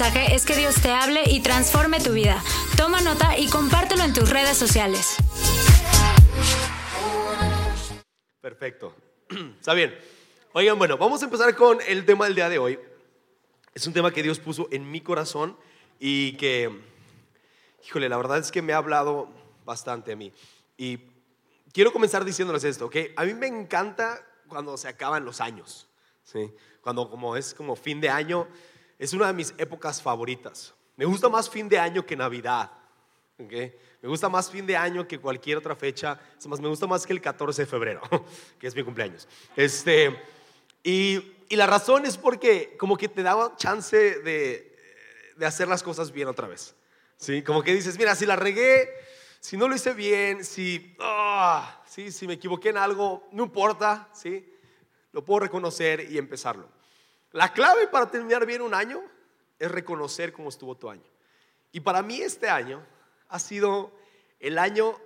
es que Dios te hable y transforme tu vida. Toma nota y compártelo en tus redes sociales. Perfecto. Está bien. Oigan, bueno, vamos a empezar con el tema del día de hoy. Es un tema que Dios puso en mi corazón y que, híjole, la verdad es que me ha hablado bastante a mí. Y quiero comenzar diciéndoles esto, ¿ok? A mí me encanta cuando se acaban los años, ¿sí? Cuando como es como fin de año, es una de mis épocas favoritas. Me gusta más fin de año que Navidad. Me gusta más fin de año que cualquier otra fecha. Es más, me gusta más que el 14 de febrero, que es mi cumpleaños. Este, y, y la razón es porque como que te daba chance de, de hacer las cosas bien otra vez. ¿Sí? Como que dices, mira, si la regué, si no lo hice bien, si, ¿sí? si me equivoqué en algo, no importa, ¿sí? lo puedo reconocer y empezarlo. La clave para terminar bien un año es reconocer cómo estuvo tu año. Y para mí este año ha sido el año,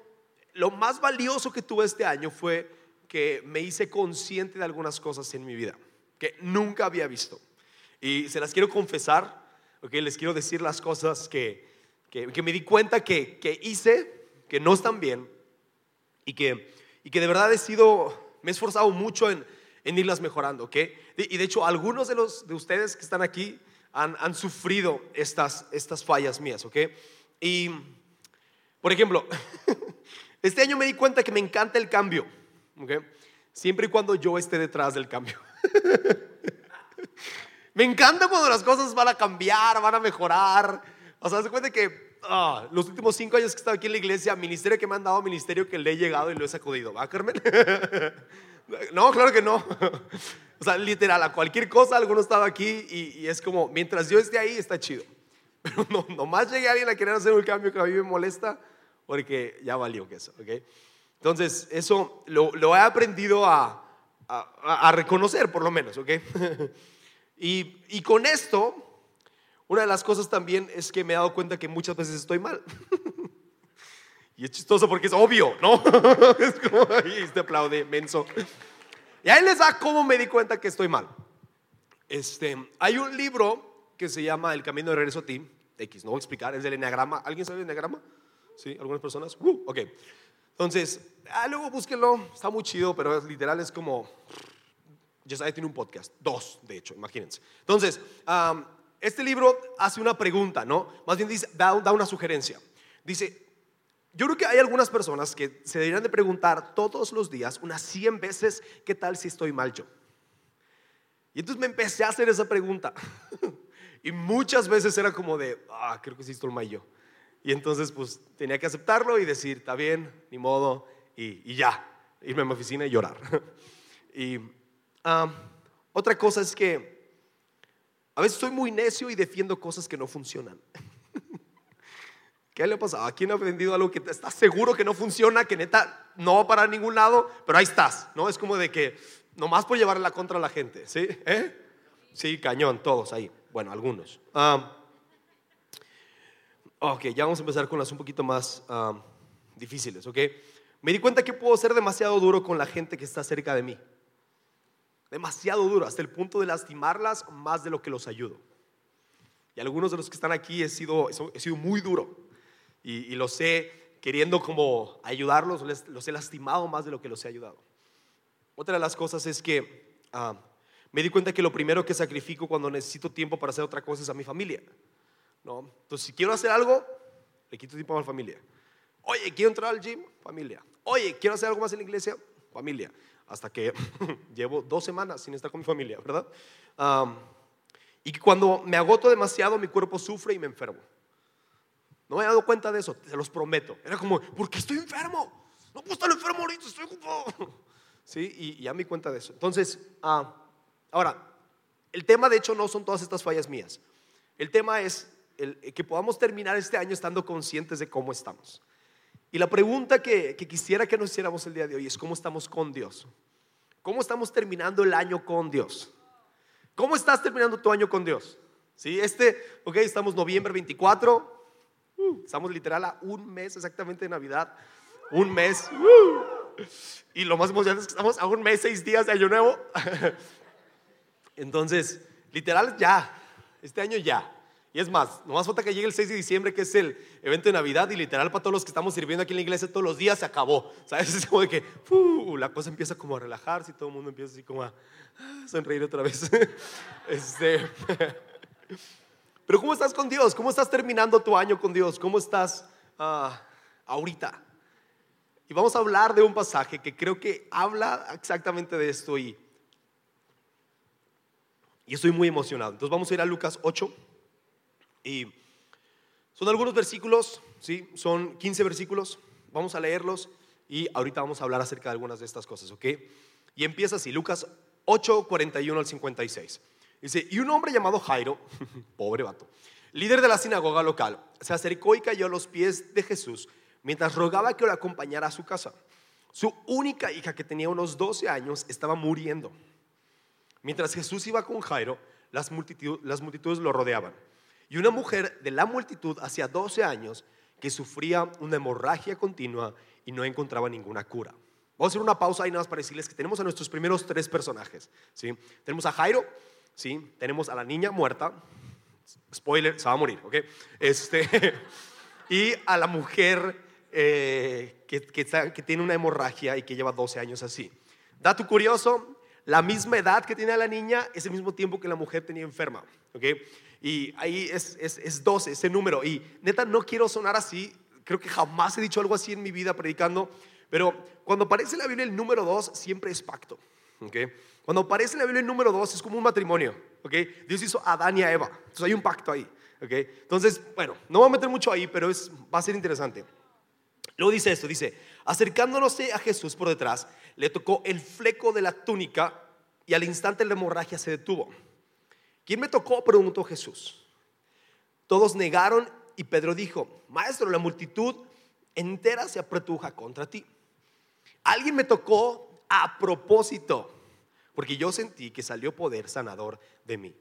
lo más valioso que tuve este año fue que me hice consciente de algunas cosas en mi vida que nunca había visto. Y se las quiero confesar, okay, les quiero decir las cosas que, que, que me di cuenta que, que, hice, que no están bien, y que, y que de verdad he sido, me he esforzado mucho en, en irlas mejorando. ¿okay? Y de hecho, algunos de, los, de ustedes que están aquí han, han sufrido estas, estas fallas mías. ¿okay? Y, por ejemplo, este año me di cuenta que me encanta el cambio. ¿okay? Siempre y cuando yo esté detrás del cambio. Me encanta cuando las cosas van a cambiar, van a mejorar. O sea, se cuenta que ah, los últimos cinco años que he estado aquí en la iglesia, ministerio que me han dado, ministerio que le he llegado y lo he sacudido. ¿Va, Carmen? no, claro que no. o sea, literal, a cualquier cosa, alguno estaba aquí y, es como, mientras yo esté ahí, está chido. Pero no, nomás llegue alguien a querer hacer un cambio que a mí me molesta, porque ya valió que eso, ¿ok? Entonces, eso lo, he aprendido a, a, a, reconocer, por lo menos, ¿ok? y, y con esto, una de las cosas también es que me he dado cuenta que muchas veces estoy mal. Y es chistoso porque es obvio, ¿no? es como ahí te aplaude, menso. Y ahí les da cómo me di cuenta que estoy mal. Este, hay un libro que se llama El Camino de Regreso a ti, X, no voy a explicar, es del Enneagrama. ¿Alguien sabe el Enneagrama? ¿Sí? ¿Algunas personas? Uh, ok. Entonces, ah, luego búsquenlo, está muy chido, pero literal es como, Josiah tiene un podcast, dos de hecho, imagínense. Entonces, um, este libro hace una pregunta, ¿no? Más bien dice, da, da, una sugerencia. Dice, yo creo que hay algunas personas que se deberían de preguntar todos los días, unas 100 veces, ¿qué tal si estoy mal yo? Y entonces me empecé a hacer esa pregunta. y muchas veces era como de, ah, creo que sí estoy mal yo. Y entonces pues tenía que aceptarlo y decir, está bien, ni modo, y, y ya, irme a mi oficina y llorar. y um, otra cosa es que a veces soy muy necio y defiendo cosas que no funcionan. ¿Qué le ha pasado? ¿A quién ha aprendido algo que estás seguro que no funciona, que neta no va para ningún lado, pero ahí estás, ¿no? Es como de que nomás por llevarle la contra a la gente, ¿sí? ¿Eh? Sí, cañón, todos ahí. Bueno, algunos. Um, Ok, ya vamos a empezar con las un poquito más um, difíciles, ¿ok? Me di cuenta que puedo ser demasiado duro con la gente que está cerca de mí. Demasiado duro, hasta el punto de lastimarlas más de lo que los ayudo. Y algunos de los que están aquí he sido, he sido muy duro. Y, y los he, queriendo como ayudarlos, les, los he lastimado más de lo que los he ayudado. Otra de las cosas es que uh, me di cuenta que lo primero que sacrifico cuando necesito tiempo para hacer otra cosa es a mi familia. ¿no? Entonces, si quiero hacer algo, le quito tiempo a mi familia. Oye, quiero entrar al gym, familia. Oye, quiero hacer algo más en la iglesia, familia. Hasta que llevo dos semanas sin estar con mi familia, ¿verdad? Um, y cuando me agoto demasiado, mi cuerpo sufre y me enfermo. No me he dado cuenta de eso, se los prometo. Era como, ¿por qué estoy enfermo? No puedo estar enfermo ahorita, estoy ocupado. Sí, y, ya me di cuenta de eso. Entonces, uh, ahora, el tema de hecho no son todas estas fallas mías. El tema es el, que podamos terminar este año estando conscientes de cómo estamos. Y la pregunta que, que, quisiera que nos hiciéramos el día de hoy es cómo estamos con Dios. ¿Cómo estamos terminando el año con Dios? ¿Cómo estás terminando tu año con Dios? ¿Sí? Este, ok, estamos noviembre 24. Estamos literal a un mes exactamente de Navidad. Un mes. Y lo más emocionante es que estamos a un mes, seis días de Año Nuevo. Entonces, literal ya. Este año ya. Y es más, nomás falta que llegue el 6 de diciembre, que es el evento de Navidad, y literal para todos los que estamos sirviendo aquí en la iglesia todos los días se acabó. ¿Sabes? Es como de que la cosa empieza como a relajarse y todo el mundo empieza así como a sonreír otra vez. Este, pero ¿cómo estás con Dios? ¿Cómo estás terminando tu año con Dios? ¿Cómo estás ah, ahorita? Y vamos a hablar de un pasaje que creo que habla exactamente de esto y, y estoy muy emocionado. Entonces vamos a ir a Lucas 8 y son algunos versículos, ¿sí? Son 15 versículos. Vamos a leerlos y ahorita vamos a hablar acerca de algunas de estas cosas, ¿ok? Y empieza así, Lucas 8, 41 al 56. Dice, y un hombre llamado Jairo, pobre vato, líder de la sinagoga local, se acercó y cayó a los pies de Jesús mientras rogaba que lo acompañara a su casa. Su única hija, que tenía unos 12 años, estaba muriendo. Mientras Jesús iba con Jairo, las, las multitudes lo rodeaban. Y una mujer de la multitud hacía 12 años que sufría una hemorragia continua y no encontraba ninguna cura. Vamos a hacer una pausa ahí nada más para decirles que tenemos a nuestros primeros tres personajes. ¿sí? Tenemos a Jairo, ¿sí? tenemos a la niña muerta, spoiler, se va a morir, ¿ok? Este, y a la mujer eh, que, que, tiene una hemorragia y que lleva 12 años así. Dato curioso, la misma edad que tiene la niña es el mismo tiempo que la mujer tenía enferma. ¿ok? Y ahí es, es, es 12, ese número. Y neta, no quiero sonar así. Creo que jamás he dicho algo así en mi vida predicando. Pero cuando aparece la Biblia el número 2, siempre es pacto. ¿okay? Cuando aparece en la Biblia el número 2, es como un matrimonio. ¿okay? Dios hizo a Adán y a Eva. Entonces hay un pacto ahí. ¿okay? Entonces, bueno, no voy a meter mucho ahí, pero es, va a ser interesante. Luego dice esto, dice, acercándose a Jesús por detrás, le tocó el fleco de la túnica y al instante la hemorragia se detuvo. ¿Quién me tocó? preguntó Jesús. Todos negaron y Pedro dijo, Maestro, la multitud entera se apretuja contra ti. Alguien me tocó a propósito, porque yo sentí que salió poder sanador de mí.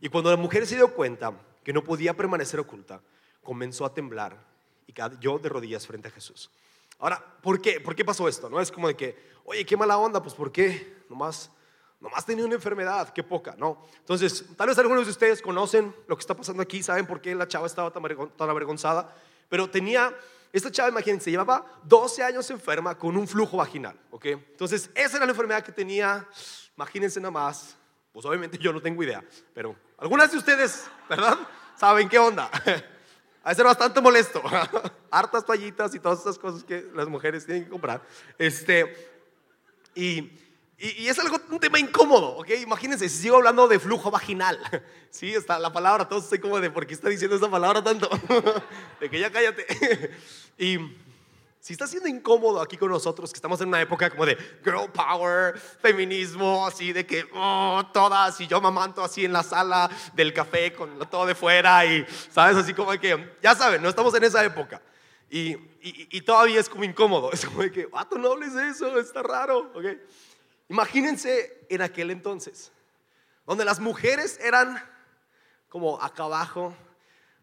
Y cuando la mujer se dio cuenta que no podía permanecer oculta, comenzó a temblar y cayó de rodillas frente a Jesús. Ahora, ¿por qué? ¿Por qué pasó esto? No es como de que, oye, qué mala onda, pues ¿por qué? Nomás Nomás tenía una enfermedad, qué poca, ¿no? Entonces, tal vez algunos de ustedes conocen lo que está pasando aquí, saben por qué la chava estaba tan avergonzada, pero tenía, esta chava, imagínense, llevaba 12 años enferma con un flujo vaginal, ¿ok? Entonces, esa era la enfermedad que tenía, imagínense nada más, pues obviamente yo no tengo idea, pero algunas de ustedes, ¿verdad? ¿Saben qué onda? a ser bastante molesto. Hartas toallitas y todas esas cosas que las mujeres tienen que comprar. Este, y y, es algo, un tema incómodo, ¿ok? Imagínense, si sigo hablando de flujo vaginal, sí, está la palabra, todos estoy como de, ¿por qué está diciendo esa palabra tanto? de que ya cállate. y si está siendo incómodo aquí con nosotros, que estamos en una época como de girl power, feminismo, así de que oh, todas, y yo mamanto así en la sala del café con todo de fuera, y sabes, así como que, ya saben, no estamos en esa época. Y, y, todavía es como incómodo, es como de que, tú no hables de eso, está raro, ¿ok? Imagínense en aquel entonces, donde las mujeres eran como acá abajo,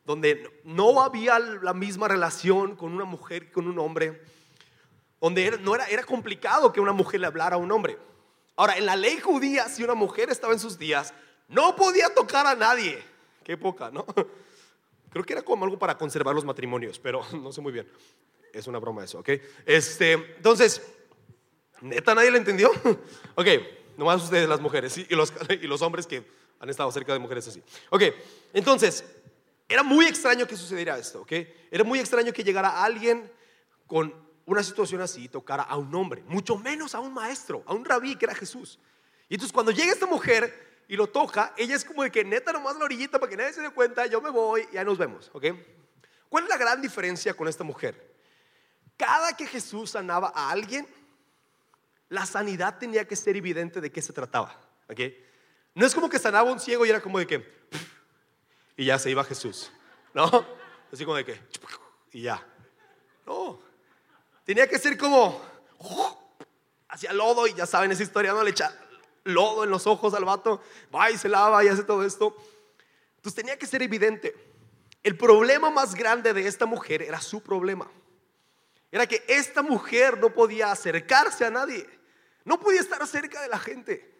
donde no había la misma relación con una mujer que con un hombre, donde no era, era complicado que una mujer le hablara a un hombre. Ahora, en la ley judía, si una mujer estaba en sus días, no podía tocar a nadie. Qué poca, ¿no? Creo que era como algo para conservar los matrimonios, pero no sé muy bien. Es una broma eso, ¿ok? Este, entonces, ¿Neta nadie lo entendió? ok, nomás ustedes las mujeres y, los, y los hombres que han estado cerca de mujeres así. Ok, entonces, era muy extraño que sucediera esto, ¿ok? Era muy extraño que llegara alguien con una situación así y tocara a un hombre, mucho menos a un maestro, a un rabí que era Jesús. Y entonces cuando llega esta mujer y lo toca, ella es como de que neta nomás la orillita para que nadie se dé cuenta, yo me voy y ya nos vemos, ¿ok? ¿Cuál es la gran diferencia con esta mujer? Cada que Jesús sanaba a alguien, la sanidad tenía que ser evidente de qué se trataba. No es como que sanaba un ciego y era como de que, y ya se iba Jesús. ¿No? Así como de que, y ya. No. Tenía que ser como, hacia lodo y ya saben esa historia, ¿no? Le echa lodo en los ojos al vato, va y se lava y hace todo esto. Entonces tenía que ser evidente. El problema más grande de esta mujer era su problema. Era que esta mujer no podía acercarse a nadie. No podía estar cerca de la gente.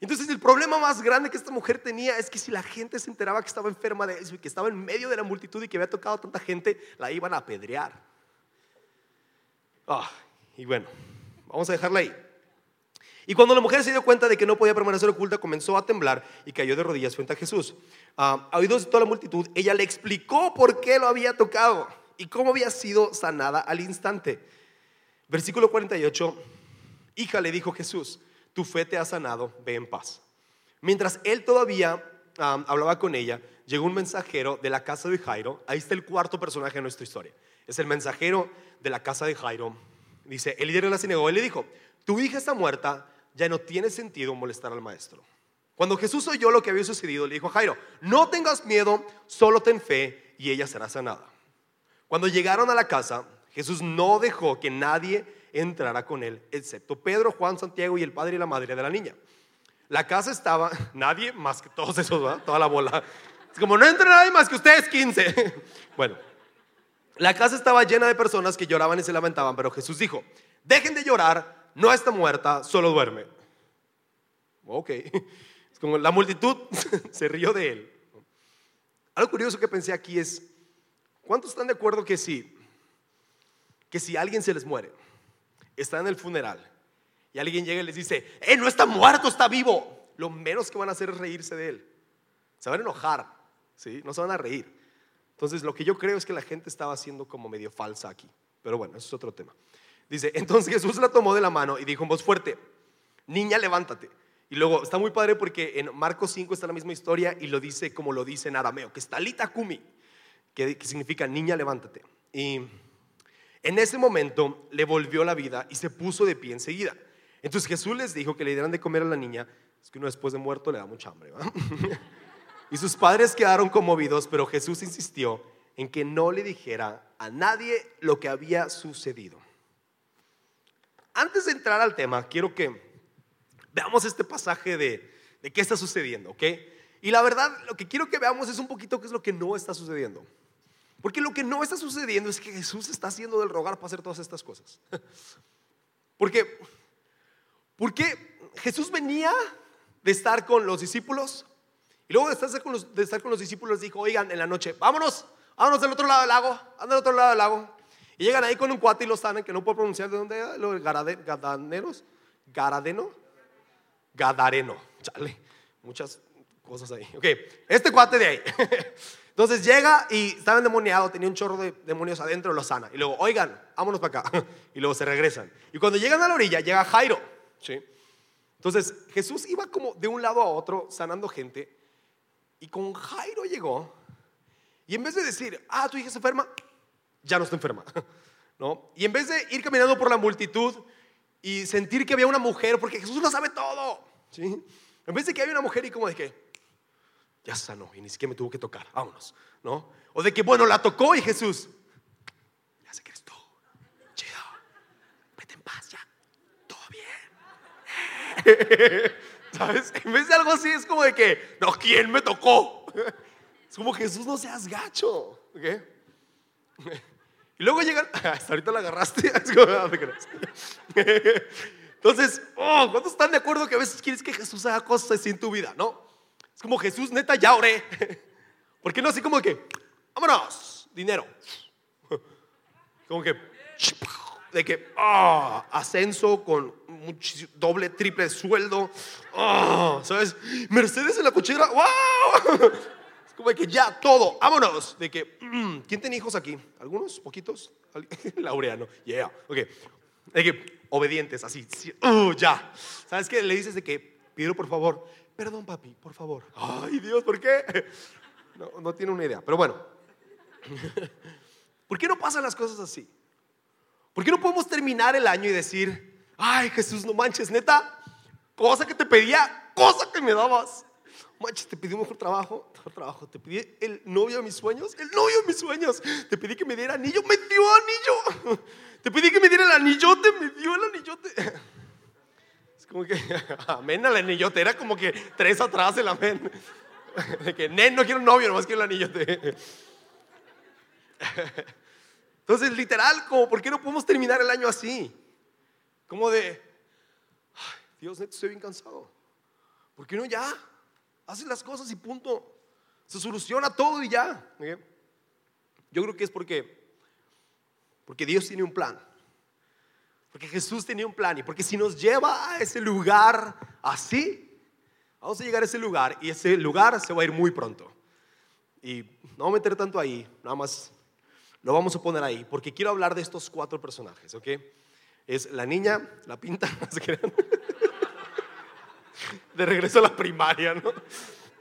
Entonces el problema más grande que esta mujer tenía es que si la gente se enteraba que estaba enferma de eso y que estaba en medio de la multitud y que había tocado a tanta gente, la iban a apedrear. Ah, y bueno, vamos a dejarla ahí. Y cuando la mujer se dio cuenta de que no podía permanecer oculta, comenzó a temblar y cayó de rodillas frente a Jesús. Ah, a oídos de toda la multitud, ella le explicó por qué lo había tocado y cómo había sido sanada al instante. Versículo 48, hija le dijo Jesús, tu fe te ha sanado, ve en paz. Mientras él todavía hablaba con ella, llegó un mensajero de la casa de Jairo. Ahí está el cuarto personaje de nuestra historia. Es el mensajero de la casa de Jairo. Dice, el líder de la sinagoga le dijo, tu hija está muerta, ya no tiene sentido molestar al maestro. Cuando Jesús oyó lo que había sucedido, le dijo a Jairo, no tengas miedo, solo ten fe y ella será sanada. Cuando llegaron a la casa, Jesús no dejó que nadie entrará con él, excepto Pedro, Juan, Santiago y el padre y la madre de la niña. La casa estaba, nadie más que todos esos, toda la bola. Como no entra nadie más que ustedes 15. Bueno, la casa estaba llena de personas que lloraban y se lamentaban, pero Jesús dijo, dejen de llorar, no está muerta, solo duerme. Ok, es como la multitud se rió de él. Algo curioso que pensé aquí es, ¿cuántos están de acuerdo que sí? Que si alguien se les muere, está en el funeral y alguien llega y les dice, ¡eh, no está muerto, está vivo! Lo menos que van a hacer es reírse de él. Se van a enojar, ¿sí? No se van a reír. Entonces, lo que yo creo es que la gente estaba haciendo como medio falsa aquí. Pero bueno, eso es otro tema. Dice, entonces Jesús la tomó de la mano y dijo en voz fuerte, niña, levántate. Y luego está muy padre porque en Marcos 5 está la misma historia y lo dice como lo dice en arameo, que es talita kumi, que, que significa niña, levántate. Y en ese momento le volvió la vida y se puso de pie enseguida. Entonces Jesús les dijo que le dieran de comer a la niña. Es que uno después de muerto le da mucha hambre. y sus padres quedaron conmovidos, pero Jesús insistió en que no le dijera a nadie lo que había sucedido. Antes de entrar al tema, quiero que veamos este pasaje de, de qué está sucediendo, ¿ok? Y la verdad, lo que quiero que veamos es un poquito qué es lo que no está sucediendo. Porque lo que no está sucediendo es que Jesús está haciendo del rogar para hacer todas estas cosas. Porque, porque Jesús venía de estar con los discípulos y luego de estar con los, discípulos dijo, oigan, en la noche, vámonos, vámonos del otro lado del lago, anda del otro lado del lago. Y llegan ahí con un cuate y los saben, que no puedo pronunciar de dónde era, los gadaneros, garadeno, gadareno, chale, muchas cosas ahí. Ok, este cuate de ahí. Entonces llega y estaba endemoniado, tenía un chorro de demonios adentro, lo sana. Y luego, oigan, vámonos para acá. Y luego se regresan. Y cuando llegan a la orilla, llega Jairo. ¿sí? Entonces Jesús iba como de un lado a otro sanando gente. Y con Jairo llegó. Y en vez de decir, ah, tu hija se enferma, ya no está enferma. ¿No? Y en vez de ir caminando por la multitud y sentir que había una mujer, porque Jesús lo sabe todo. ¿sí? En vez de que había una mujer y como de que, ya sanó y ni siquiera me tuvo que tocar, vámonos, ¿no? O de que, bueno, la tocó y Jesús, ya sé que eres tú, chido, vete en paz ya, todo bien. ¿Sabes? En vez de algo así es como de que, no, ¿quién me tocó? Es como Jesús, no seas gacho, ¿ok? Y luego llegan, hasta ahorita la agarraste, Entonces, oh, ¿cuántos están de acuerdo que a veces quieres que Jesús haga cosas así en tu vida, no? Es como Jesús, neta, ya oré. ¿Por qué no así como que, vámonos, dinero? Como que, de que, ah, ascenso con doble, triple sueldo. Ah, ¿Sabes? Mercedes en la cochera, wow. Es como que ya, todo, vámonos. De que, mm, ¿quién tiene hijos aquí? ¿Algunos? ¿Poquitos? Laureano, yeah, ok. De que, obedientes, así, uh, ya. ¿Sabes qué? Le dices de que, pido por favor, Perdón, papi, por favor. Ay, Dios, ¿por qué? No, tiene una idea. Pero bueno, ¿por qué no pasan las cosas así? ¿Por qué no podemos terminar el año y decir, ay, Jesús, no manches, neta, cosa que te pedía, cosa que me dabas? Manches, te pedí mejor trabajo, mejor trabajo. Te pedí el novio de mis sueños, el novio de mis sueños. Te pedí que me diera anillo, me dio anillo. Te pedí que me diera el anillote, me dio el anillote como que, amén al anillote. Era como que tres atrás el amén. De que, nen, no quiero un novio, nomás quiero el anillote. Entonces, literal, como, ¿por qué no podemos terminar el año así? Como de, Dios, neto, estoy bien cansado. Porque uno ya hace las cosas y punto. Se soluciona todo y ya. Yo creo que es porque, porque Dios tiene un plan. Porque Jesús tenía un plan y porque si nos lleva a ese lugar así, vamos a llegar a ese lugar y ese lugar se va a ir muy pronto. Y no voy a meter tanto ahí, nada más lo vamos a poner ahí, porque quiero hablar de estos cuatro personajes, ¿ok? Es la niña, la pinta. De regreso a la primaria, ¿no?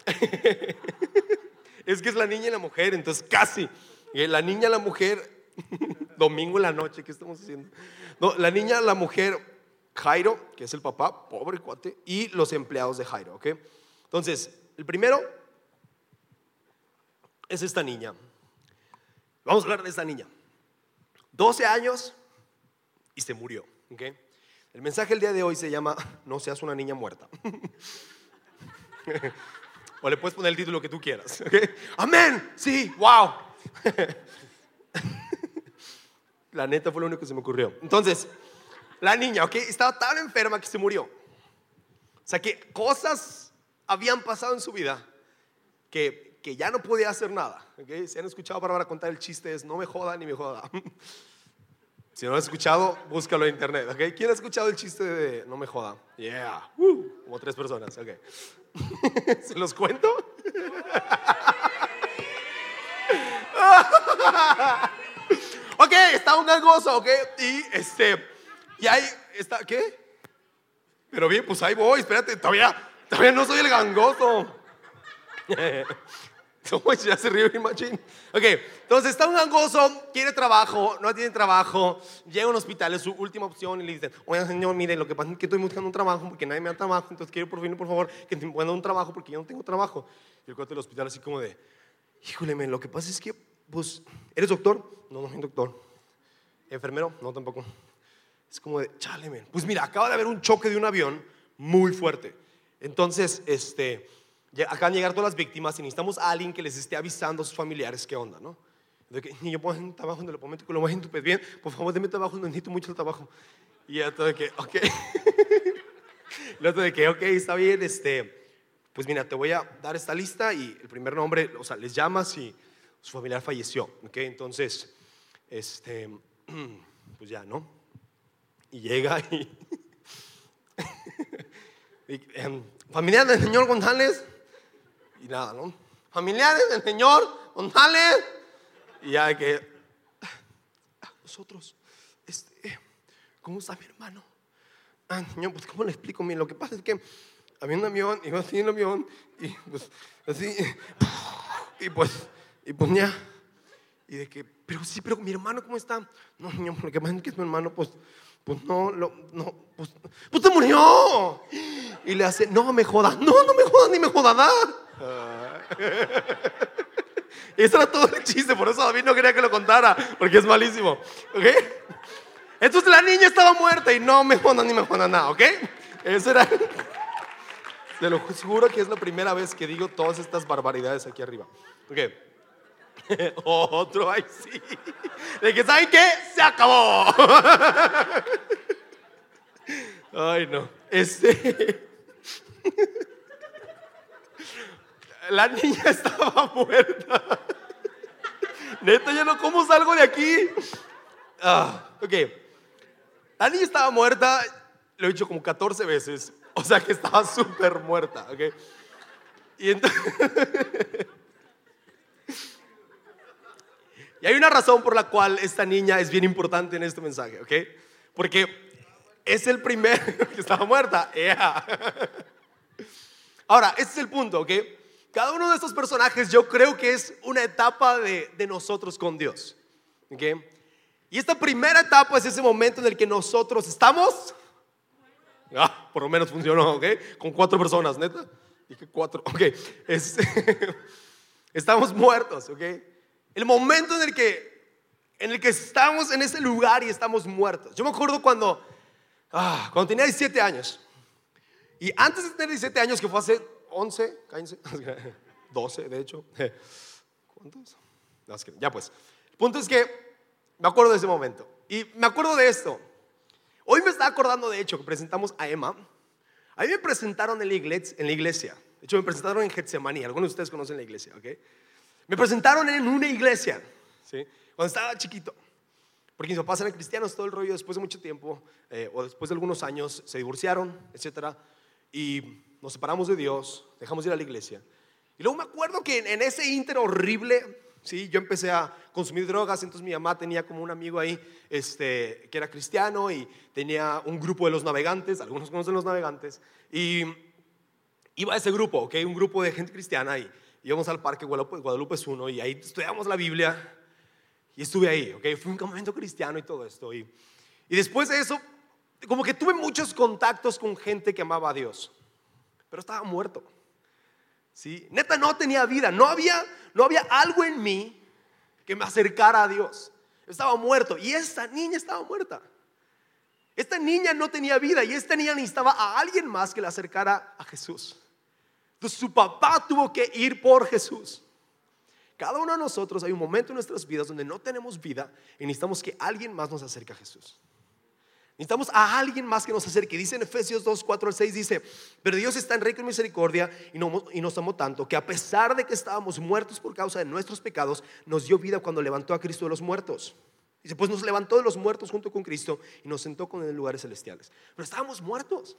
Es que es la niña y la mujer, entonces casi. La niña, la mujer, domingo en la noche, ¿qué estamos haciendo? No, la niña, la mujer, Jairo, que es el papá, pobre cuate, y los empleados de Jairo, ¿ok? Entonces, el primero es esta niña. Vamos a hablar de esta niña. 12 años y se murió, ¿ok? El mensaje el día de hoy se llama No seas una niña muerta. o le puedes poner el título que tú quieras, ¿ok? Amén, sí, wow. La neta fue lo único que se me ocurrió. Entonces, la niña, ¿ok? Estaba tan enferma que se murió. O sea que cosas habían pasado en su vida que, que ya no podía hacer nada. ¿ok? Si han escuchado a Bárbara contar el chiste es no me joda ni me joda. Si no lo has escuchado, búscalo en internet. ¿ok? ¿Quién ha escuchado el chiste de no me joda? Yeah. Woo. Como tres personas. ok. ¿Se los cuento? ok, está un gangoso, ok. Y este, y ahí está, ¿qué? Pero bien, pues ahí voy, espérate, todavía, todavía no soy el gangoso. Ya se ríe machín. Ok, entonces está un gangoso, quiere trabajo, no tiene trabajo, llega a un hospital, es su última opción y le dicen, oiga señor, mire, lo que pasa es que estoy buscando un trabajo porque nadie me da trabajo, entonces quiero por fin, por favor, que me puedan dar un trabajo porque yo no tengo trabajo. Y el cuate del hospital así como de, híjole, men, lo que pasa es que, pues, ¿eres doctor? No, no soy doctor. ¿Enfermero? No, tampoco. Es como de, chale, men. Pues mira, acaba de haber un choque de un avión muy fuerte. Entonces, este, acaban de llegar todas las víctimas y necesitamos a alguien que les esté avisando a sus familiares qué onda, ¿no? De que, yo puedo un trabajo donde lo momento que lo bajen tu bien, por favor, deme trabajo, necesito mucho el trabajo. Y ya todo de que, ok. El otro de que, ok, está bien, este, pues mira, te voy a dar esta lista y el primer nombre, o sea, les llamas y su familiar falleció, ok, entonces, este, pues ya, ¿no? Y llega y, y, em, familiar del señor González, y nada, ¿no? Familiares del señor González, y ya que, "Ah, nosotros, este, ¿cómo está mi hermano? Ah, señor, pues ¿cómo le explico? Mira, lo que pasa es que había un avión, iba así en el avión, y pues así, y pues, y pues ya, y de que, pero sí, pero mi hermano, ¿cómo está? No, señor, lo que pasa es que su hermano, pues, pues no, lo, no, pues, pues se murió. Y le hace, no me jodas, no, no me jodas, ni me jodas. Ese era todo el chiste, por eso David no quería que lo contara, porque es malísimo, ¿ok? Entonces la niña estaba muerta y no me jodas ni me jodas nada, ¿ok? Eso era. Te lo juro que es la primera vez que digo todas estas barbaridades aquí arriba. Ok. Otro, ay sí. De que, ¿saben qué? Se acabó. Ay, no. Este. La niña estaba muerta. Neta, yo no, ¿cómo salgo de aquí? Ah, ok. La niña estaba muerta, lo he dicho como 14 veces. O sea que estaba súper muerta, ok. Y entonces. Hay una razón por la cual esta niña es bien importante en este mensaje, ¿ok? Porque es el primer que estaba muerta. ¡Ea! Ahora, este es el punto, ¿ok? Cada uno de estos personajes yo creo que es una etapa de, de nosotros con Dios, ¿ok? Y esta primera etapa es ese momento en el que nosotros estamos... Ah, por lo menos funcionó, ¿ok? Con cuatro personas, neta. Dije cuatro, ok. Es- estamos muertos, ¿ok? El momento en el que en el que estamos en ese lugar y estamos muertos. Yo me acuerdo cuando ah, cuando tenía 17 años. Y antes de tener 17 años, que fue hace 11, cállense, 12 de hecho. ¿Cuántos? No, ya pues. El punto es que me acuerdo de ese momento. Y me acuerdo de esto. Hoy me estaba acordando, de hecho, que presentamos a Emma. A mí me presentaron en la iglesia. En la iglesia. De hecho, me presentaron en Getsemaní. Algunos de ustedes conocen la iglesia, ¿ok? Me presentaron en una iglesia, ¿sí? Cuando estaba chiquito. Porque mis papás eran cristianos, todo el rollo, después de mucho tiempo, eh, o después de algunos años, se divorciaron, etc. Y nos separamos de Dios, dejamos de ir a la iglesia. Y luego me acuerdo que en, ese inter horrible, ¿sí? yo empecé a consumir drogas, entonces mi mamá tenía como un amigo ahí este, que era cristiano y tenía un grupo de los navegantes, algunos conocen los navegantes, y iba a ese grupo, ¿ok? Un grupo de gente cristiana y íbamos al parque Guadalupe, Guadalupe es uno y ahí estudiamos la Biblia y estuve ahí, ¿ok? Fue un campamento cristiano y todo esto. Y, y después de eso, como que tuve muchos contactos con gente que amaba a Dios, pero estaba muerto. ¿Sí? Neta no tenía vida, no había, no había algo en mí que me acercara a Dios. Estaba muerto y esta niña estaba muerta. Esta niña no tenía vida y esta niña necesitaba a alguien más que la acercara a Jesús. Entonces su papá tuvo que ir por Jesús. Cada uno de nosotros hay un momento en nuestras vidas donde no tenemos vida y necesitamos que alguien más nos acerque a Jesús. Necesitamos a alguien más que nos acerque. Dice en Efesios 2, 4 al 6, dice, pero Dios está en rico en misericordia y, y nos amó tanto que a pesar de que estábamos muertos por causa de nuestros pecados, nos dio vida cuando levantó a Cristo de los muertos. Dice, pues nos levantó de los muertos junto con Cristo y nos sentó con en lugares celestiales. Pero estábamos muertos.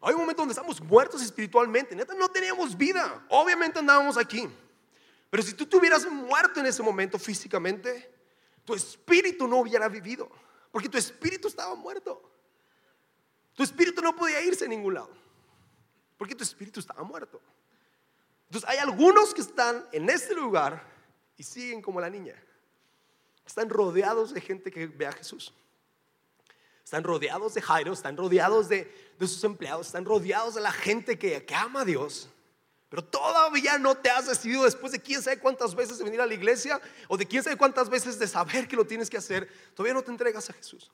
Hay un momento donde estamos muertos espiritualmente. No teníamos vida. Obviamente andábamos aquí. Pero si tú te hubieras muerto en ese momento físicamente, tu espíritu no hubiera vivido, porque tu espíritu estaba muerto. Tu espíritu no podía irse a ningún lado, porque tu espíritu estaba muerto. Entonces hay algunos que están en este lugar y siguen como la niña. Están rodeados de gente que ve a Jesús. Están rodeados de Jairo, están rodeados de, sus empleados, están rodeados de la gente que, que ama a Dios. Pero todavía no te has decidido después de quién sabe cuántas veces de venir a la iglesia o de quién sabe cuántas veces de saber que lo tienes que hacer. Todavía no te entregas a Jesús.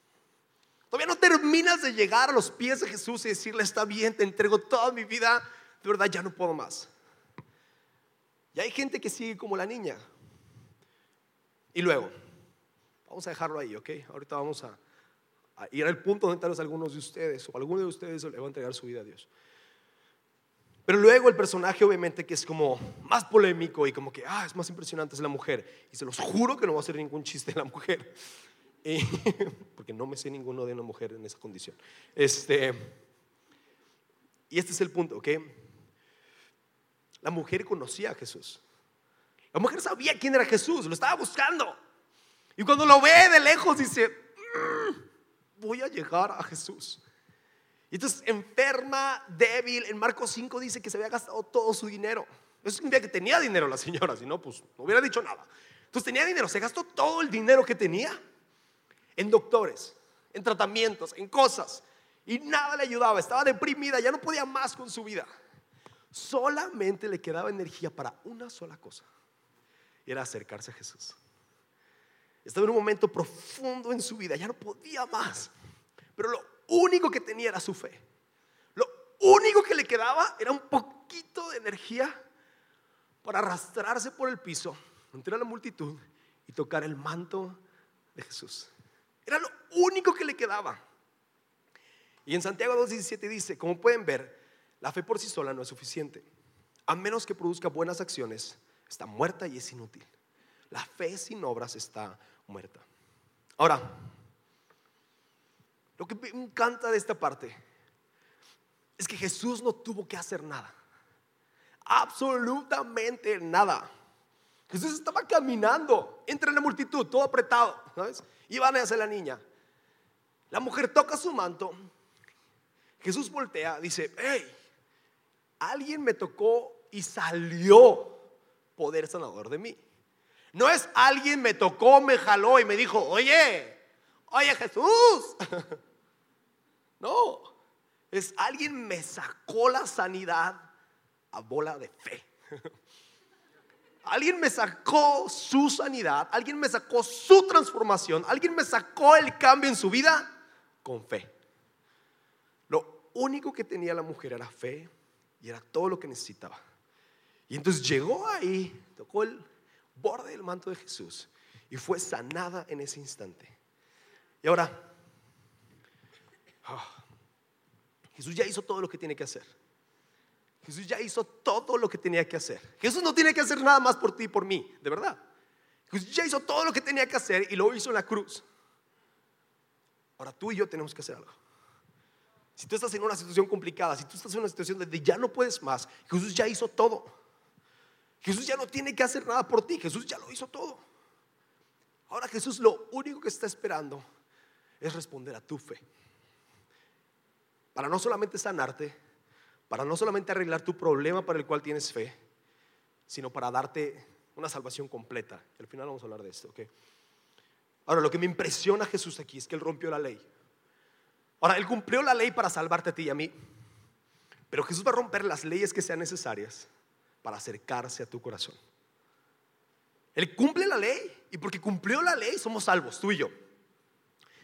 Todavía no terminas de llegar a los pies de Jesús y decirle, está bien, te entrego toda mi vida, de verdad ya no puedo más. Y hay gente que sigue como la niña. Y luego, vamos a dejarlo ahí, ¿ok? Ahorita vamos a, ir al punto donde tal vez algunos de ustedes o alguno de ustedes le va a entregar su vida a Dios. Pero luego el personaje obviamente que es como más polémico y como que, ah, es más impresionante es la mujer. Y se los juro que no va a hacer ningún chiste de la mujer. porque no me sé ninguno de una mujer en esa condición. Este, y este es el punto, ¿ok? La mujer conocía a Jesús. La mujer sabía quién era Jesús, lo estaba buscando. Y cuando lo ve de lejos dice, voy a llegar a Jesús. Y entonces enferma, débil, en Marcos 5 dice que se había gastado todo su dinero. Eso significa que tenía dinero la señora, si no, pues no hubiera dicho nada. Entonces tenía dinero, se gastó todo el dinero que tenía en doctores, en tratamientos, en cosas. Y nada le ayudaba, estaba deprimida, ya no podía más con su vida. Solamente le quedaba energía para una sola cosa. Y era acercarse a Jesús. Estaba en un momento profundo en su vida, ya no podía más. Pero lo único que tenía era su fe. Lo único que le quedaba era un poquito de energía para arrastrarse por el piso, entre la multitud y tocar el manto de Jesús. Era lo único que le quedaba. Y en Santiago 2.17 dice, como pueden ver, la fe por sí sola no es suficiente. A menos que produzca buenas acciones, está muerta y es inútil. La fe sin obras está muerta. Ahora, lo que me encanta de esta parte es que Jesús no tuvo que hacer nada. Absolutamente nada. Jesús estaba caminando entre la multitud, todo apretado, ¿sabes? Iban hacia la niña. La mujer toca su manto. Jesús voltea, dice, hey, alguien me tocó y salió poder sanador de mí. No es alguien me tocó, me jaló y me dijo, oye, oye Jesús. No, es alguien me sacó la sanidad a bola de fe. Alguien me sacó su sanidad, alguien me sacó su transformación, alguien me sacó el cambio en su vida con fe. Lo único que tenía la mujer era fe y era todo lo que necesitaba. Y entonces llegó ahí, tocó el borde del manto de Jesús y fue sanada en ese instante. Y ahora, Ah. Jesús ya hizo todo lo que tiene que hacer. Jesús ya hizo todo lo que tenía que hacer. Jesús no tiene que hacer nada más por ti y por mí, de verdad. Jesús ya hizo todo lo que tenía que hacer y lo hizo en la cruz. Ahora tú y yo tenemos que hacer algo. Si tú estás en una situación complicada, si tú estás en una situación donde ya no puedes más, Jesús ya hizo todo. Jesús ya no tiene que hacer nada por ti, Jesús ya lo hizo todo. Ahora Jesús lo único que está esperando es responder a tu fe. Para no solamente sanarte, para no solamente arreglar tu problema para el cual tienes fe, sino para darte una salvación completa. Al final vamos a hablar de esto, ¿ok? Ahora, lo que me impresiona a Jesús aquí es que Él rompió la ley. Ahora, Él cumplió la ley para salvarte a ti y a mí, pero Jesús va a romper las leyes que sean necesarias para acercarse a tu corazón. Él cumple la ley y porque cumplió la ley somos salvos, tú y yo.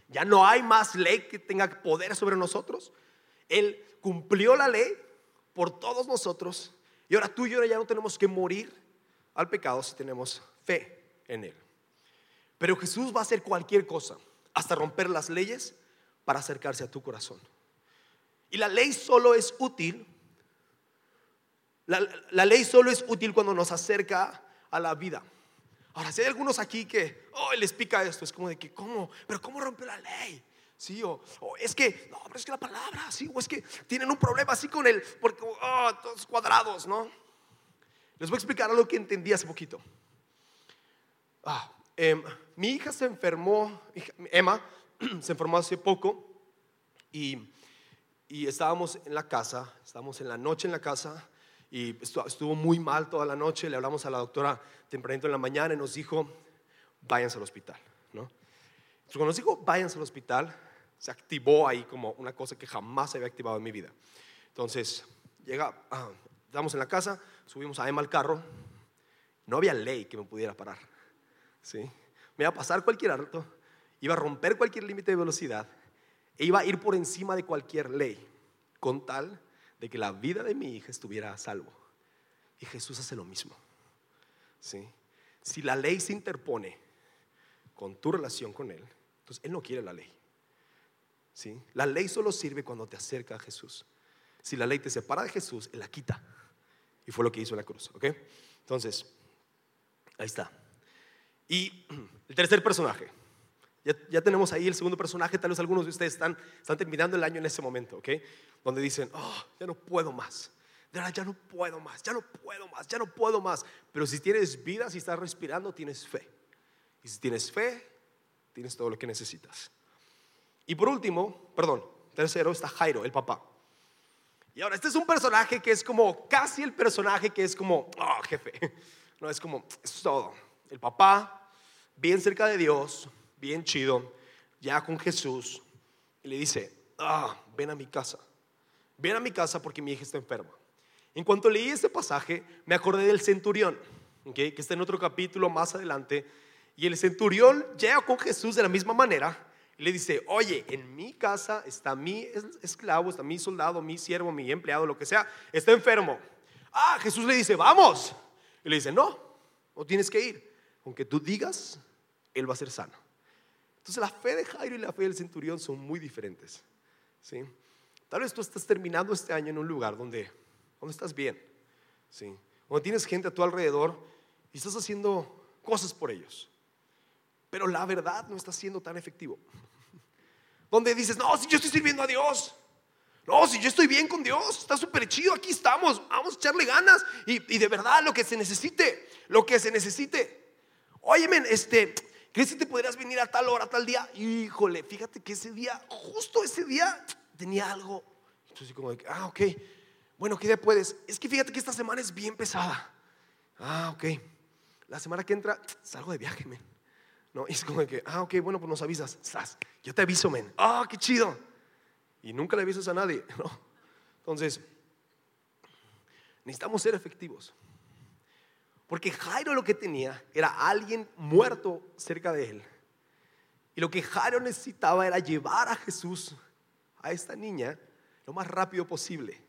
Ya no hay más ley que tenga poder sobre nosotros. Él cumplió la ley por todos nosotros y ahora tú y yo ya no tenemos que morir al pecado si tenemos fe en Él. Pero Jesús va a hacer cualquier cosa, hasta romper las leyes para acercarse a tu corazón. Y la ley solo es útil, la, la ley solo es útil cuando nos acerca a la vida. Ahora, si hay algunos aquí que, oh, les pica esto, es como de que, ¿cómo? ¿Pero cómo rompe la ley? Sí, o, es que, no, pero es que la palabra, sí, o es que tienen un problema así con el, porque, oh, todos cuadrados, ¿no? Les voy a explicar algo que entendí hace poquito. Ah, em, mi hija se enfermó, Emma, se enfermó hace poco y, y estábamos en la casa, estábamos en la noche en la casa y estuvo muy mal toda la noche. Le hablamos a la doctora tempranito en la mañana y nos dijo, váyanse al hospital. ¿no? Entonces, cuando nos dijo, váyanse al hospital, se activó ahí como una cosa que jamás se había activado en mi vida. Entonces, llega, ah, estamos en la casa, subimos a Emma al carro, no había ley que me pudiera parar. ¿sí? Me iba a pasar cualquier alto, iba a romper cualquier límite de velocidad e iba a ir por encima de cualquier ley, con tal de que la vida de mi hija estuviera a salvo. Y Jesús hace lo mismo. ¿sí? Si la ley se interpone con tu relación con Él, entonces Él no quiere la ley. ¿sí? La ley solo sirve cuando te acerca a Jesús. Si la ley te separa de Jesús, Él la quita. Y fue lo que hizo en la cruz. ¿ok? Entonces, ahí está. Y el tercer personaje. Ya, tenemos ahí el segundo personaje, tal vez algunos de ustedes están, están terminando el año en ese momento, ¿ok? Donde dicen, oh, ya no puedo más. De verdad, ya no puedo más, ya no puedo más, ya no puedo más. Pero si tienes vida, si estás respirando, tienes fe. Y si tienes fe, tienes todo lo que necesitas. Y por último, perdón, tercero está Jairo, el papá. Y ahora, este es un personaje que es como casi el personaje que es como, oh, jefe. No, es como, es todo. El papá, bien cerca de Dios, bien chido, ya con Jesús, y le dice, ah, ven a mi casa, ven a mi casa porque mi hija está enferma. En cuanto leí este pasaje, me acordé del centurión, que está en otro capítulo más adelante, y el centurión llega con Jesús de la misma manera y le dice, oye, en mi casa está mi esclavo, está mi soldado, mi siervo, mi empleado, lo que sea, está enfermo. Ah, Jesús le dice, vamos. Y le dice, no, no tienes que ir. Aunque tú digas, él va a ser sano. Entonces la fe de Jairo y la fe del centurión son muy diferentes. ¿sí? Tal vez tú estás terminando este año en un lugar donde, donde estás bien, ¿sí? donde tienes gente a tu alrededor y estás haciendo cosas por ellos. Pero la verdad no está siendo tan efectivo. Donde dices, no, si yo estoy sirviendo a Dios. No, si yo estoy bien con Dios, está súper chido, aquí estamos, vamos a echarle ganas y, de verdad lo que se necesite, lo que se necesite. Oye, este, ¿Crees que te podrías venir a tal hora, a tal día? Híjole, fíjate que ese día, justo ese día, tenía algo. Entonces, como de, ah, ok. Bueno, ¿qué día puedes? Es que fíjate que esta semana es bien pesada. Ah, ok. La semana que entra, salgo de viaje, men. ¿No? Y es como de que, ah, ok, bueno, pues nos avisas. Yo te aviso, men. Ah, qué chido. Y nunca le avisas a nadie, ¿no? Entonces, necesitamos ser efectivos. Porque Jairo lo que tenía era alguien muerto cerca de él. Y lo que Jairo necesitaba era llevar a Jesús, a esta niña, lo más rápido posible.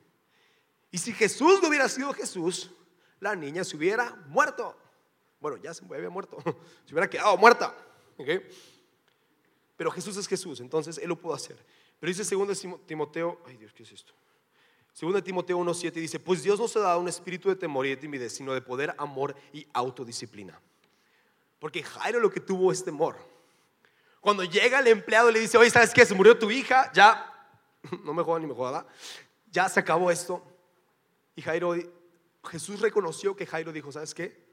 Y si Jesús no hubiera sido Jesús, la niña se hubiera muerto. Bueno, ya se había muerto, se hubiera quedado muerta. Pero Jesús es Jesús, entonces Él lo pudo hacer. Pero dice 2 Timoteo, ay Dios, ¿qué es esto? 2 Timoteo 1.7 dice, pues Dios no se da un espíritu de temor y de timidez, sino de poder, amor y autodisciplina. Porque Jairo lo que tuvo es temor. Cuando llega el empleado y le dice, oye, ¿sabes qué? Se murió tu hija, ya, no me joda ni me joda, ya se acabó esto. Y Jairo, Jesús reconoció que Jairo dijo, ¿sabes qué?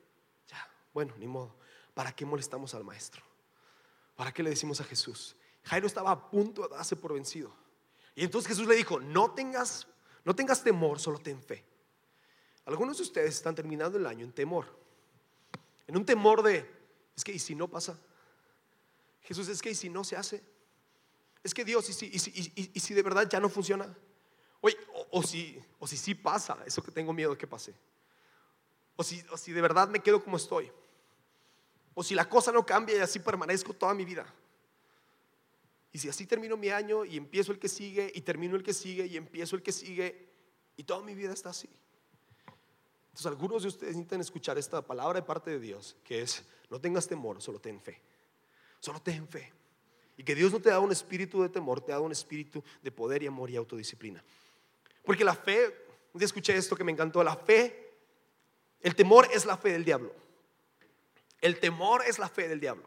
Ya, bueno, ni modo. ¿Para qué molestamos al maestro? ¿Para qué le decimos a Jesús? Jairo estaba a punto de darse por vencido. Y entonces Jesús le dijo, no tengas, no tengas temor, solo ten fe. Algunos de ustedes están terminando el año en temor. En un temor de, es que, ¿y si no pasa? Jesús, es que, ¿y si no se hace? Es que Dios, ¿y si, y si, de verdad ya no funciona? Oye, o, si, o si sí pasa, eso que tengo miedo que pase. O si, o si de verdad me quedo como estoy. O si la cosa no cambia y así permanezco toda mi vida. Y si así termino mi año y empiezo el que sigue y termino el que sigue y empiezo el que sigue y toda mi vida está así. Entonces algunos de ustedes necesitan escuchar esta palabra de parte de Dios, que es, no tengas temor, solo ten fe. Solo ten fe. Y que Dios no te da un espíritu de temor, te da un espíritu de poder y amor y autodisciplina. Porque la fe, un día escuché esto que me encantó, la fe, el temor es la fe del diablo. El temor es la fe del diablo.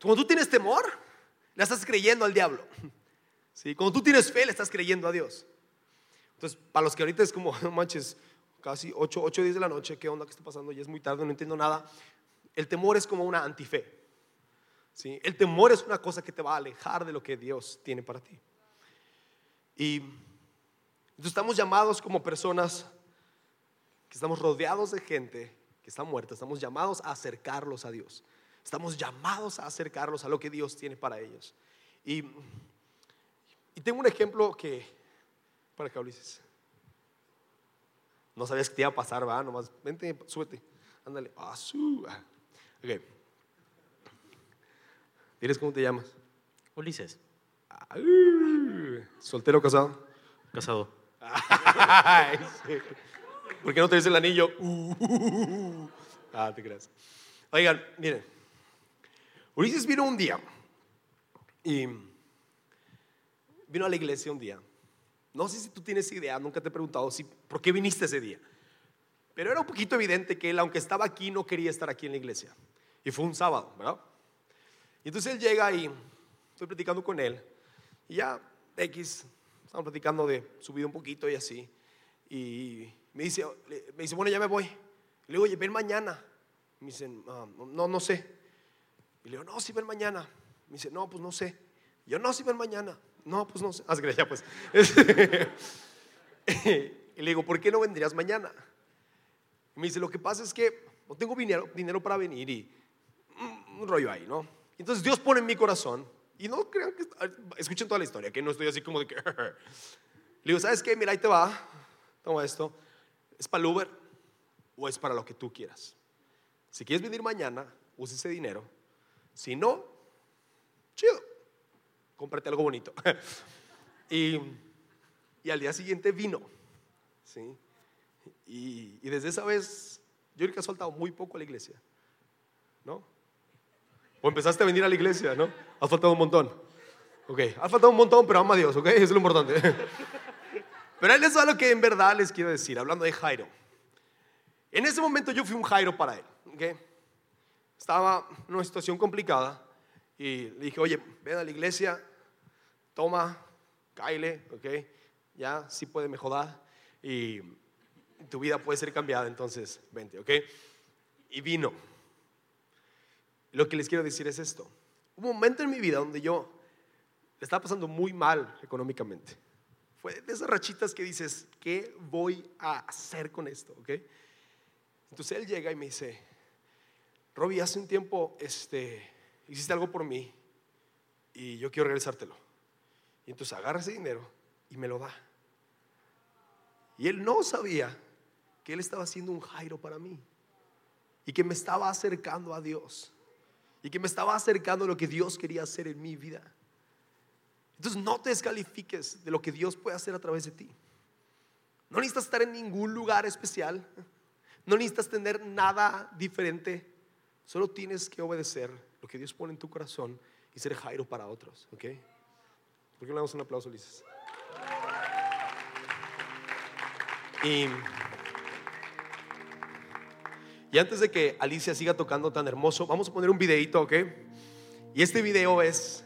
Cuando tú tienes temor, le estás creyendo al diablo. ¿Sí? Cuando tú tienes fe, le estás creyendo a Dios. Entonces, para los que ahorita es como, no manches, casi 8, 8 10 de la noche, ¿qué onda que está pasando? Ya es muy tarde, no entiendo nada. El temor es como una antife. ¿Sí? El temor es una cosa que te va a alejar de lo que Dios tiene para ti. Y entonces estamos llamados como personas que estamos rodeados de gente que está muerta, estamos llamados a acercarlos a Dios. Estamos llamados a acercarlos a lo que Dios tiene para ellos. Y, y tengo un ejemplo que, para que Ulises. No sabías que te iba a pasar, va, nomás, vente, súbete, ándale. Ah, su. Ok. ¿Tienes cómo te llamas? Ulises. ¿Soltero o casado? Casado. ¿Por qué no te dice el anillo? ah, te creas. Oigan, miren. Ulises vino un día y vino a la iglesia un día. No sé si tú tienes idea, nunca te he preguntado si, por qué viniste ese día. Pero era un poquito evidente que él, aunque estaba aquí, no quería estar aquí en la iglesia. Y fue un sábado, ¿verdad? Y entonces él llega y estoy platicando con él. Y ya, X, estamos platicando de su vida un poquito y así. Y me dice, me dice bueno, ya me voy. le digo, oye, ven mañana. Me dicen, ah, no, no sé. Y le digo, no, sí ven mañana. Me dice, no, pues no sé. Yo, no, sí ven mañana. No, pues no sé. Ah, ya pues. y le digo, ¿por qué no vendrías mañana? Me dice, lo que pasa es que no tengo dinero, dinero para venir y un rollo ahí, ¿no? Entonces Dios pone en mi corazón y no crean que, escuchen toda la historia, que no estoy así como de que... Le digo, ¿sabes qué? Mira, ahí te va. Toma esto. ¿Es para el Uber o es para lo que tú quieras? Si quieres venir mañana, use ese dinero. Si no, chido. Cómprate algo bonito. y, y, al día siguiente vino. ¿sí? Y, y desde esa vez, yo creo que ha soltado muy poco a la iglesia. ¿No? O empezaste a venir a la iglesia, ¿no? Ha faltado un montón. Ok, ha faltado un montón, pero ama a Dios, ¿ok? Eso es lo importante. Pero él es algo que en verdad les quiero decir, hablando de Jairo. En ese momento yo fui un Jairo para él, ¿ok? Estaba en una situación complicada y le dije, oye, ven a la iglesia, toma, caile, ¿ok? Ya, sí puede mejorar y tu vida puede ser cambiada, entonces vente, ¿ok? Y vino. Lo que les quiero decir es esto. Un momento en mi vida donde yo le estaba pasando muy mal económicamente. Fue de esas rachitas que dices, ¿qué voy a hacer con esto? ¿Okay? Entonces él llega y me dice, Robbie, hace un tiempo este, hiciste algo por mí y yo quiero regresártelo. Y entonces agarra ese dinero y me lo da. Y él no sabía que él estaba haciendo un Jairo para mí y que me estaba acercando a Dios y que me estaba acercando a lo que Dios quería hacer en mi vida. Entonces no te descalifiques de lo que Dios puede hacer a través de ti. No necesitas estar en ningún lugar especial. No necesitas tener nada diferente. Solo tienes que obedecer lo que Dios pone en tu corazón y ser Jairo para otros. ¿ok? ¿Por qué le damos un aplauso, Ulises? Y, y antes de que Alicia siga tocando tan hermoso, vamos a poner un videito, ¿ok? Y este video es,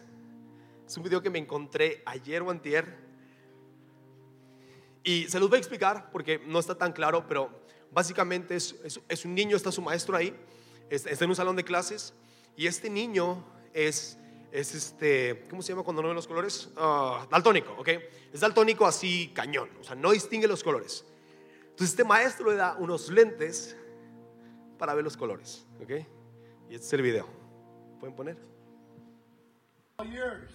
es un video que me encontré ayer o antier. Y se los voy a explicar porque no está tan claro, pero básicamente es, es- es un niño, está su maestro ahí, está en un salón de clases y este niño es, es este, ¿cómo se llama cuando no ve los colores? Ah, daltónico, ¿ok? Es daltónico así cañón, o sea, no distingue los colores. Entonces este maestro le da unos lentes para ver los colores, ¿ok? Y este es el video. ¿Pueden poner? all yours.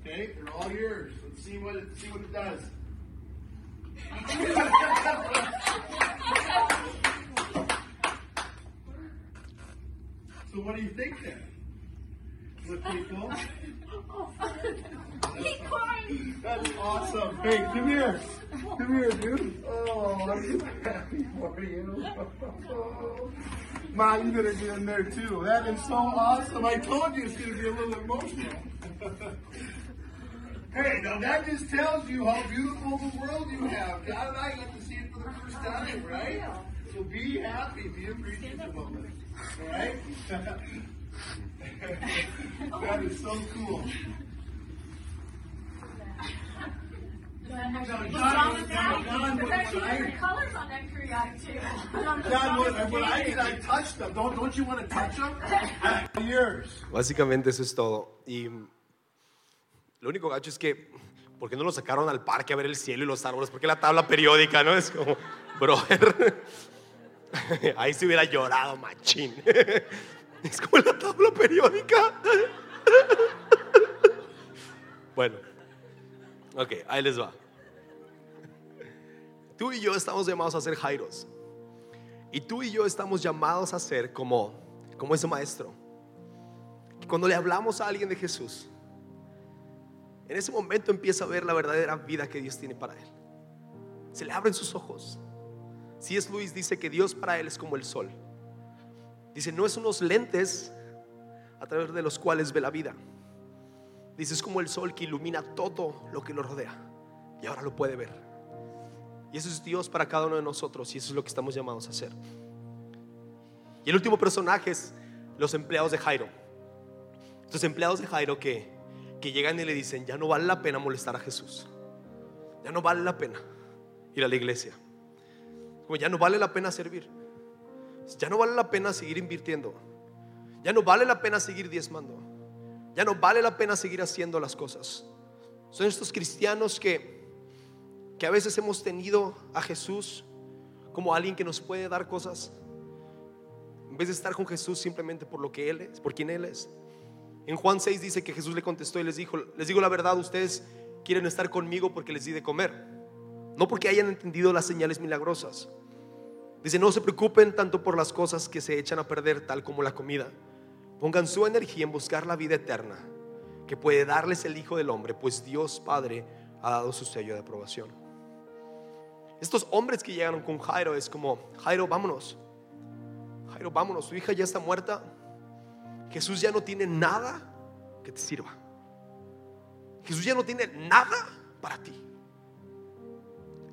Okay, they're all yours. Let's see what it, see what it does. so what do you think then? Pretty cool. That's awesome. Hey, come here. Come here, dude. Oh, I'm so happy for you. Ma, you gotta get in there too. That is so awesome. I told you it's gonna be a little emotional. hey, now that just tells you how beautiful the world you have. God and I get to see it for the first time, right? So be happy, be appreciative of it. Alright? that is so cool. Básicamente eso es todo. Y lo único gacho es que, ¿por qué no lo sacaron al parque a ver el cielo y los árboles? ¿Por qué la tabla periódica, no? Es como, brother, ahí se hubiera llorado, machín. Es como la tabla periódica. Bueno, ok, ahí les va. Tú y yo estamos llamados a ser Jairos. Y tú y yo estamos llamados a ser como, como ese maestro. Que cuando le hablamos a alguien de Jesús, en ese momento empieza a ver la verdadera vida que Dios tiene para él. Se le abren sus ojos. Si es Luis, dice que Dios para él es como el sol. Dice, no es unos lentes a través de los cuales ve la vida. Dice, es como el sol que ilumina todo lo que lo rodea. Y ahora lo puede ver. Y eso es Dios para cada uno de nosotros. Y eso es lo que estamos llamados a hacer. Y el último personaje es los empleados de Jairo. Estos empleados de Jairo que, que llegan y le dicen, ya no vale la pena molestar a Jesús. Ya no vale la pena ir a la iglesia. Ya no vale la pena servir. Ya no vale la pena seguir invirtiendo. Ya no vale la pena seguir diezmando. Ya no vale la pena seguir haciendo las cosas. Son estos cristianos que, que a veces hemos tenido a Jesús como alguien que nos puede dar cosas. En vez de estar con Jesús simplemente por lo que Él es, por quien Él es. En Juan 6 dice que Jesús le contestó y les dijo, les digo la verdad, ustedes quieren estar conmigo porque les di de comer, no porque hayan entendido las señales milagrosas. Dice, no se preocupen tanto por las cosas que se echan a perder, tal como la comida. Pongan su energía en buscar la vida eterna, que puede darles el Hijo del Hombre, pues Dios Padre ha dado su sello de aprobación. Estos hombres que llegaron con Jairo es como, Jairo, vámonos. Jairo, vámonos, tu hija ya está muerta. Jesús ya no tiene nada que te sirva. Jesús ya no tiene nada para ti.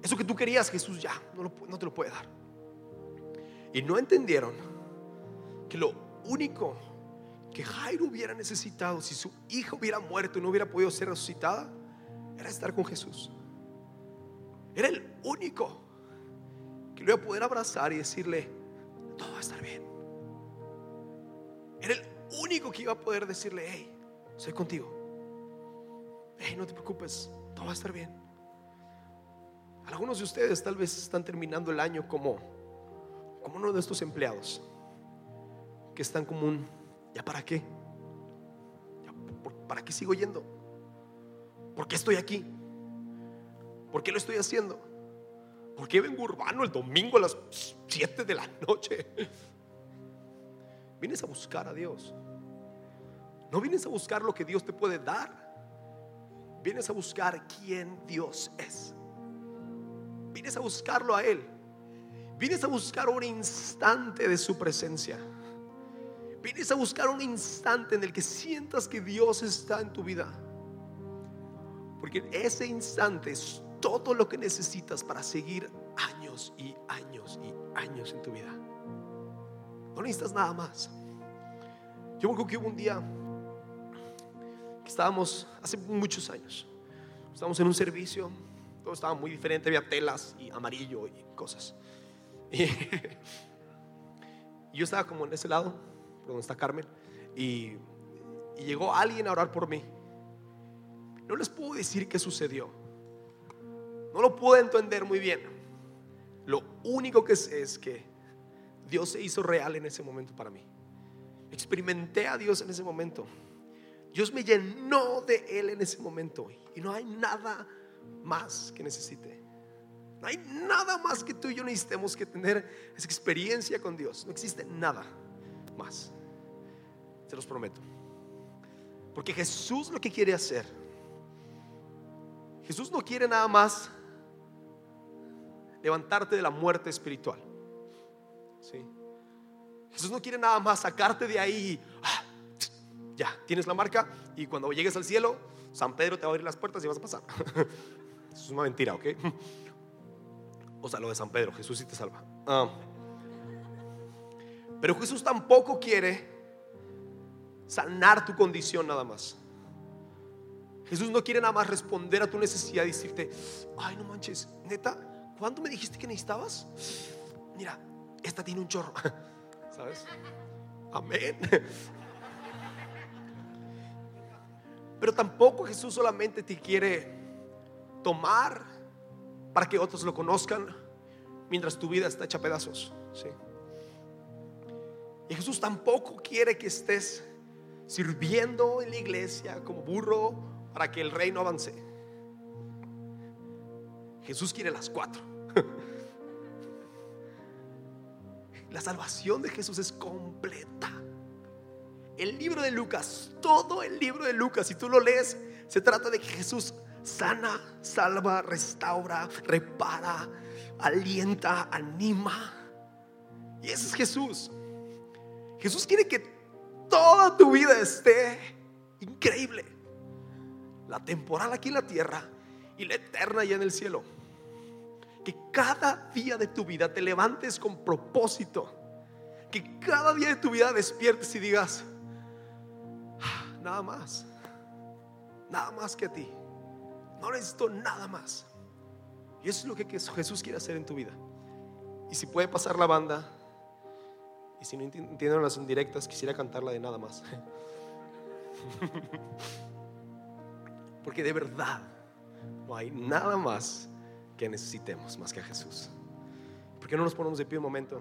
Eso que tú querías, Jesús ya no, te lo puede dar. Y no entendieron que lo único que Jairo hubiera necesitado si su hija hubiera muerto y no hubiera podido ser resucitada era estar con Jesús. Era el único que lo iba a poder abrazar y decirle, todo va a estar bien. Era el único que iba a poder decirle, hey, soy contigo. Hey, no te preocupes, todo va a estar bien. Algunos de ustedes tal vez están terminando el año como, como uno de estos empleados que están como un, ¿ya para qué? ¿Ya por- ¿Para qué sigo yendo? ¿Por qué estoy aquí? ¿Por qué lo estoy haciendo? ¿Por qué vengo urbano el domingo a las 7 de la noche? Vienes a buscar a Dios. No vienes a buscar lo que Dios te puede dar. Vienes a buscar quién Dios es. Vienes a buscarlo a Él. Vienes a buscar un instante de su presencia. Vienes a buscar un instante en el que sientas que Dios está en tu vida. Porque ese instante es todo lo que necesitas para seguir años y años y años en tu vida. No necesitas nada más. Yo creo que hubo un día que estábamos, hace muchos años, estábamos en un servicio, todo estaba muy diferente, había telas y amarillo y cosas. Y yo estaba como en ese lado, por donde está Carmen, y, y llegó alguien a orar por mí. No les puedo decir qué sucedió. No lo pude entender muy bien. Lo único que sé es que Dios se hizo real en ese momento para mí. Experimenté a Dios en ese momento. Dios me llenó de Él en ese momento. Y no hay nada más que necesite. No hay nada más que tú y yo necesitemos que tener esa experiencia con Dios. No existe nada más. Se los prometo. Porque Jesús lo que quiere hacer. Jesús no quiere nada más levantarte de la muerte espiritual. Jesús no quiere nada más sacarte de ahí. ah, ya, tienes la marca y cuando llegues al cielo, San Pedro te va a abrir las puertas y vas a pasar. Eso es una mentira, ¿ok? O sea, lo de San Pedro, Jesús sí te salva. Ah. Pero Jesús tampoco quiere sanar tu condición nada más. Jesús no quiere nada más responder a tu necesidad y decirte, ay, no manches, neta, ¿cuándo me dijiste que necesitabas? Mira, esta tiene un chorro. ¿Sabes? Amén. Pero tampoco Jesús solamente te quiere tomar para que otros lo conozcan mientras tu vida está hecha pedazos. ¿sí? Y Jesús tampoco quiere que estés sirviendo en la iglesia como burro para que el reino avance. Jesús quiere las cuatro. La salvación de Jesús es completa. El libro de Lucas, todo el libro de Lucas, si tú lo lees, se trata de que Jesús sana, salva, restaura, repara, alienta, anima. Y ese es Jesús. Jesús quiere que toda tu vida esté increíble. La temporal aquí en la tierra y la eterna allá en el cielo. Que cada día de tu vida te levantes con propósito. Que cada día de tu vida despiertes y digas, "Ah, nada más, nada más que a ti. No necesito nada más. Y eso es lo que Jesús quiere hacer en tu vida. Y si puede pasar la banda, y si no enti- entienden las indirectas, quisiera cantarla de nada más. Porque de verdad no hay nada más que necesitemos más que a Jesús. ¿Por qué no nos ponemos de pie un momento?